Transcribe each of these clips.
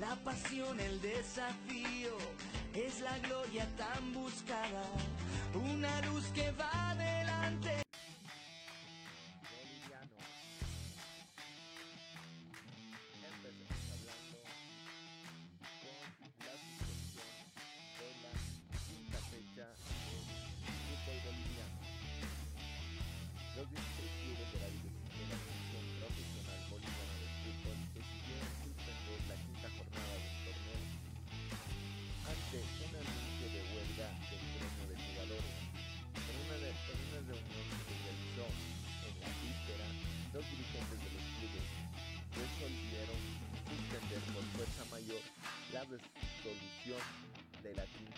La pasión, el desafío, es la gloria tan buscada. Una luz que va adelante.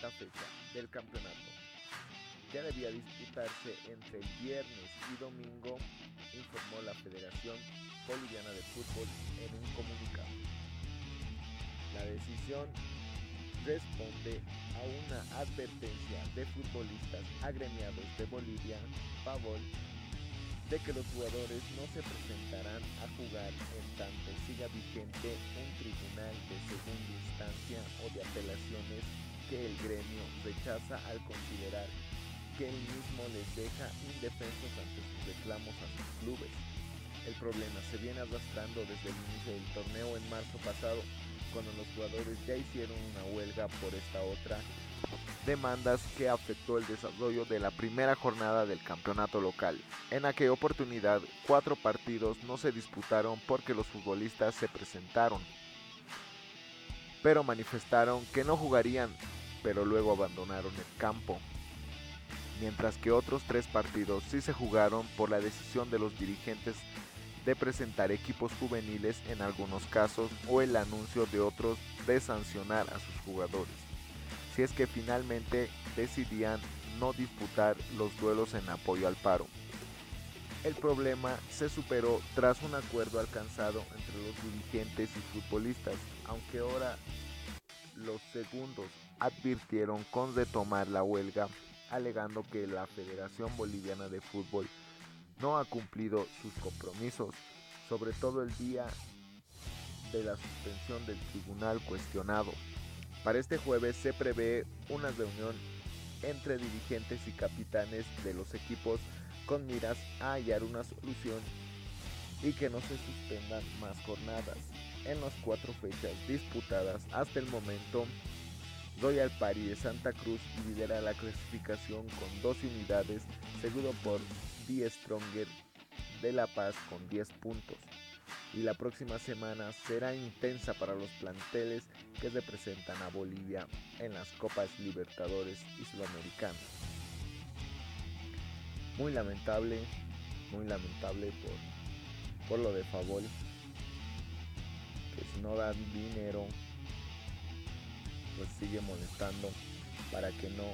Quinta fecha del campeonato. Ya debía disputarse entre el viernes y domingo, informó la Federación Boliviana de Fútbol en un comunicado. La decisión responde a una advertencia de futbolistas agremiados de Bolivia, Pavol, de que los jugadores no se presentarán a jugar en tanto siga vigente un tribunal de segunda instancia o de apelaciones que el gremio rechaza al considerar que él mismo les deja indefensos ante sus reclamos a sus clubes. El problema se viene arrastrando desde el inicio del torneo en marzo pasado, cuando los jugadores ya hicieron una huelga por esta otra demandas que afectó el desarrollo de la primera jornada del campeonato local. En aquella oportunidad, cuatro partidos no se disputaron porque los futbolistas se presentaron, pero manifestaron que no jugarían, pero luego abandonaron el campo. Mientras que otros tres partidos sí se jugaron por la decisión de los dirigentes de presentar equipos juveniles en algunos casos o el anuncio de otros de sancionar a sus jugadores si es que finalmente decidían no disputar los duelos en apoyo al paro. El problema se superó tras un acuerdo alcanzado entre los dirigentes y futbolistas, aunque ahora los segundos advirtieron con retomar la huelga, alegando que la Federación Boliviana de Fútbol no ha cumplido sus compromisos, sobre todo el día de la suspensión del tribunal cuestionado. Para este jueves se prevé una reunión entre dirigentes y capitanes de los equipos con miras a hallar una solución y que no se suspendan más jornadas. En las cuatro fechas disputadas hasta el momento, Royal Party de Santa Cruz lidera la clasificación con 12 unidades, seguido por The Stronger de La Paz con 10 puntos y la próxima semana será intensa para los planteles que representan a Bolivia en las Copas Libertadores y Sudamericanas. Muy lamentable, muy lamentable por, por lo de Favol, que si no dan dinero, sigue molestando para que no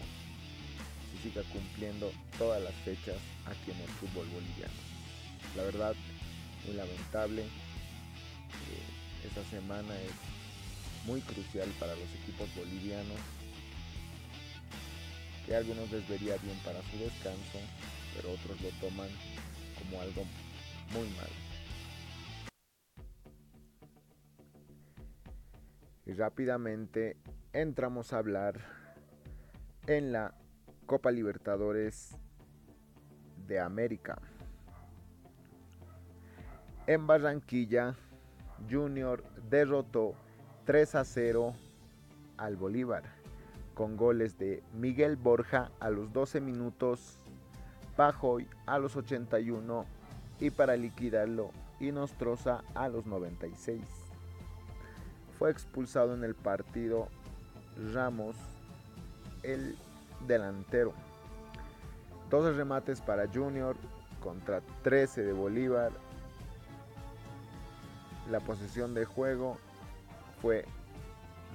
se siga cumpliendo todas las fechas aquí en el fútbol boliviano. La verdad, muy lamentable. Eh, esta semana es muy crucial para los equipos bolivianos. Que algunos les vería bien para su descanso, pero otros lo toman como algo muy malo. Y rápidamente entramos a hablar en la Copa Libertadores de América. En Barranquilla, Junior derrotó 3 a 0 al Bolívar con goles de Miguel Borja a los 12 minutos, Pajoy a los 81 y para liquidarlo Inostroza a los 96. Fue expulsado en el partido Ramos, el delantero. 12 remates para Junior contra 13 de Bolívar la posesión de juego fue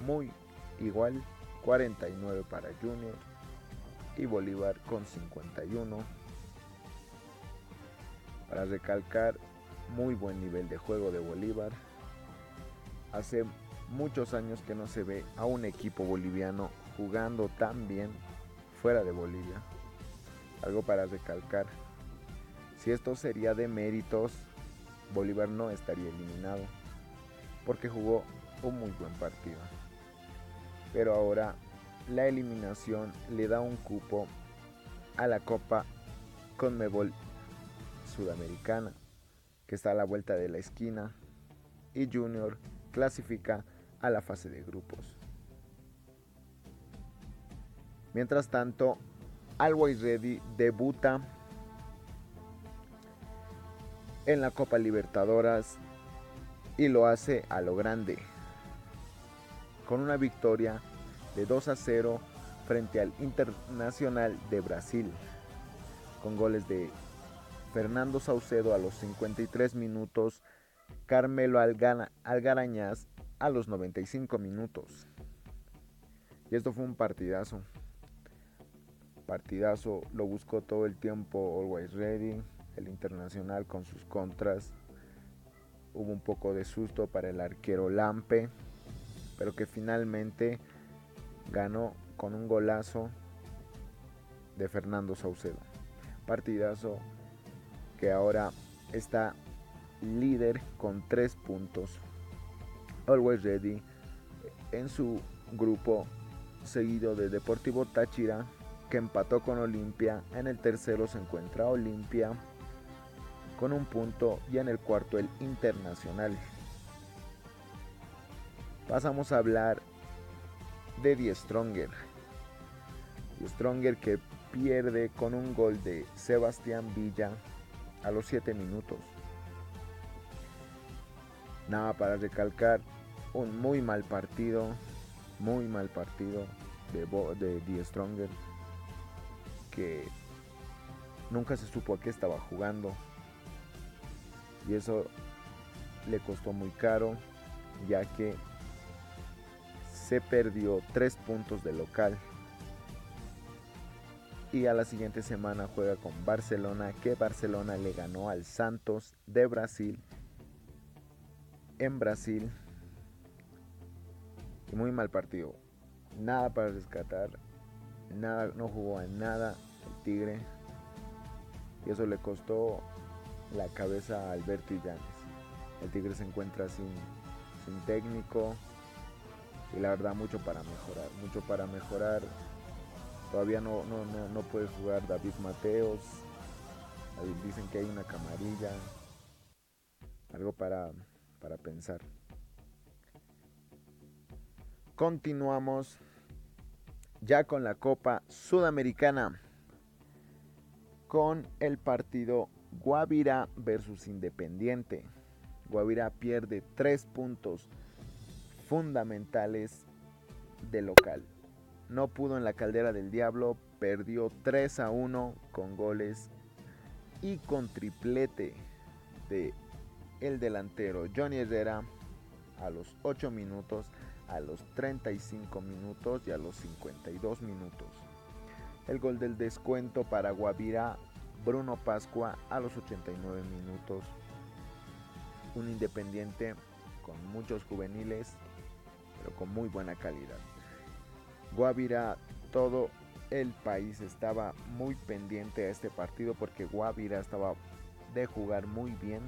muy igual, 49 para Junior y Bolívar con 51. Para recalcar, muy buen nivel de juego de Bolívar. Hace muchos años que no se ve a un equipo boliviano jugando tan bien fuera de Bolivia. Algo para recalcar. Si esto sería de méritos, Bolívar no estaría eliminado, porque jugó un muy buen partido. Pero ahora la eliminación le da un cupo a la Copa Conmebol Sudamericana, que está a la vuelta de la esquina, y Junior clasifica a la fase de grupos. Mientras tanto, Always Ready debuta en la Copa Libertadoras y lo hace a lo grande, con una victoria de 2 a 0 frente al Internacional de Brasil, con goles de Fernando Saucedo a los 53 minutos, Carmelo Algarañaz a los 95 minutos. Y esto fue un partidazo. Partidazo, lo buscó todo el tiempo Always Ready, el internacional con sus contras. Hubo un poco de susto para el arquero Lampe, pero que finalmente ganó con un golazo de Fernando Saucedo. Partidazo que ahora está líder con tres puntos. Always Ready en su grupo seguido de Deportivo Táchira que empató con Olimpia. En el tercero se encuentra Olimpia con un punto y en el cuarto el Internacional. Pasamos a hablar de Die Stronger. Die Stronger que pierde con un gol de Sebastián Villa a los 7 minutos. Nada para recalcar, un muy mal partido, muy mal partido de, de Die Stronger que nunca se supo a qué estaba jugando. Y eso le costó muy caro ya que se perdió tres puntos de local. Y a la siguiente semana juega con Barcelona que Barcelona le ganó al Santos de Brasil. En Brasil muy mal partido nada para rescatar nada no jugó a nada el Tigre y eso le costó la cabeza a Alberto Llanes. El Tigre se encuentra sin, sin técnico y la verdad mucho para mejorar, mucho para mejorar. Todavía no, no, puede jugar David Mateos. Dicen que hay una camarilla. Algo para, para pensar. Continuamos ya con la Copa Sudamericana con el partido Guavirá versus Independiente. Guavirá pierde tres puntos fundamentales de local. No pudo en la caldera del diablo, perdió 3 a 1 con goles y con triplete de el delantero Johnny Herrera a los 8 minutos, a los 35 minutos y a los 52 minutos. El gol del descuento para Guavirá Bruno Pascua a los 89 minutos. Un independiente con muchos juveniles, pero con muy buena calidad. Guavira, todo el país estaba muy pendiente a este partido porque Guavira estaba de jugar muy bien,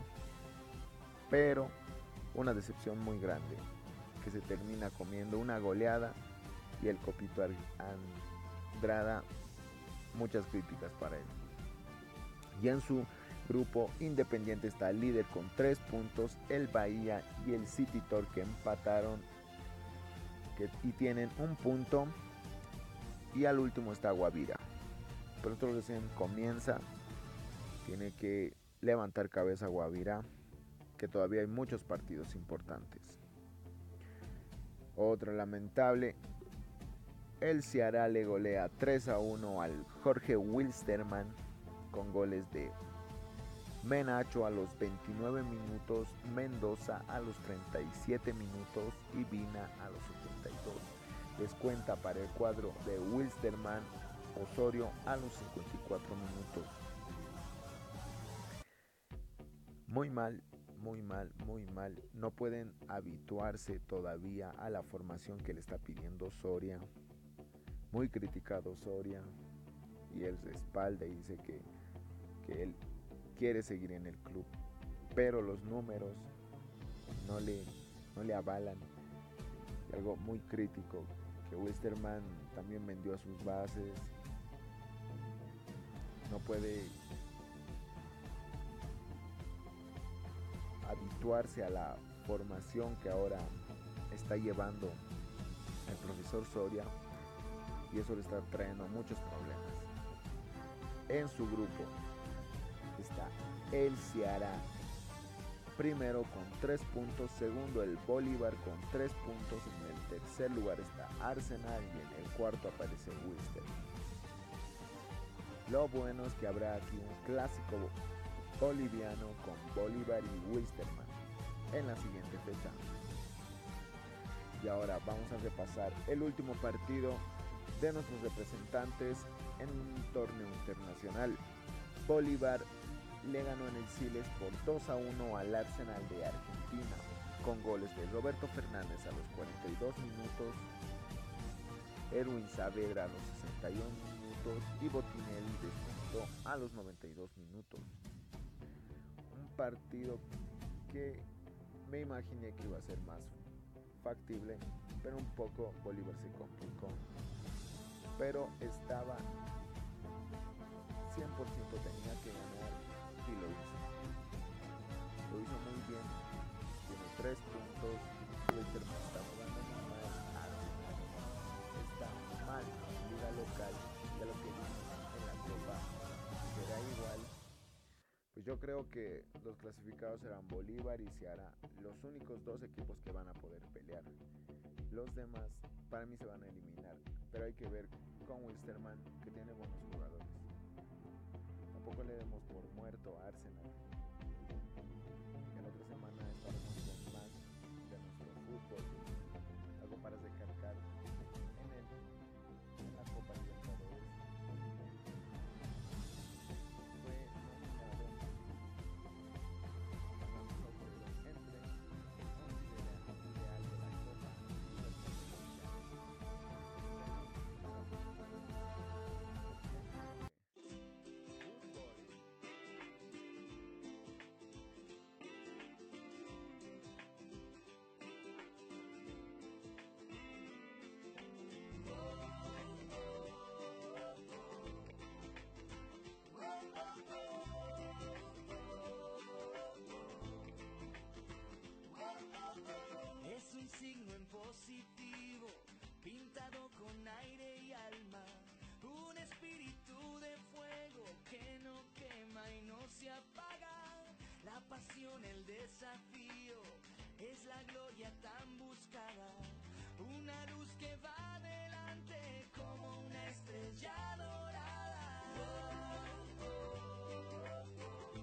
pero una decepción muy grande que se termina comiendo una goleada y el copito Andrada muchas críticas para él. Y en su grupo Independiente está líder con 3 puntos, el Bahía y el City Torque empataron y tienen un punto. Y al último está Guavira. Pero esto recién comienza. Tiene que levantar cabeza Guavira, que todavía hay muchos partidos importantes. Otro lamentable, el Ceará le golea 3 a 1 al Jorge Wilstermann con goles de Menacho a los 29 minutos, Mendoza a los 37 minutos y Vina a los 82. Descuenta para el cuadro de Wilstermann Osorio a los 54 minutos. Muy mal, muy mal, muy mal. No pueden habituarse todavía a la formación que le está pidiendo Soria. muy criticado Soria y él respalda y dice que, que él quiere seguir en el club, pero los números no le, no le avalan. Algo muy crítico, que Westerman también vendió a sus bases, no puede a la formación que ahora está llevando el profesor Soria y eso le está trayendo muchos problemas. En su grupo está el Ceará, primero con 3 puntos, segundo el Bolívar con 3 puntos, en el tercer lugar está Arsenal y en el cuarto aparece Wister. Lo bueno es que habrá aquí un clásico boliviano con Bolívar y Wisterman en la siguiente fecha. Y ahora vamos a repasar el último partido de nuestros representantes en un torneo internacional. Bolívar le ganó en el Siles por 2 a 1 al Arsenal de Argentina, con goles de Roberto Fernández a los 42 minutos, Erwin Saavedra a los 61 minutos y Botinelli descontó a los 92 minutos. Un partido que me imaginé que iba a ser más factible, pero un poco Bolívar se complicó. Pero estaba 100% tenía que ganar y lo hizo. Lo hizo muy bien. Tiene 3 puntos. Wisterman está jugando mal. Está mal liga local. Ya lo que vimos en la Copa será igual. Pues yo creo que los clasificados serán Bolívar y Ceará, los únicos dos equipos que van a poder pelear. Los demás para mí se van a eliminar, pero hay que ver con Wilstermann que tiene buenos jugadores. Tampoco le demos por muerto a Arsenal. signo en positivo, pintado con aire y alma. Un espíritu de fuego que no quema y no se apaga. La pasión, el desafío, es la gloria tan buscada. Una luz que va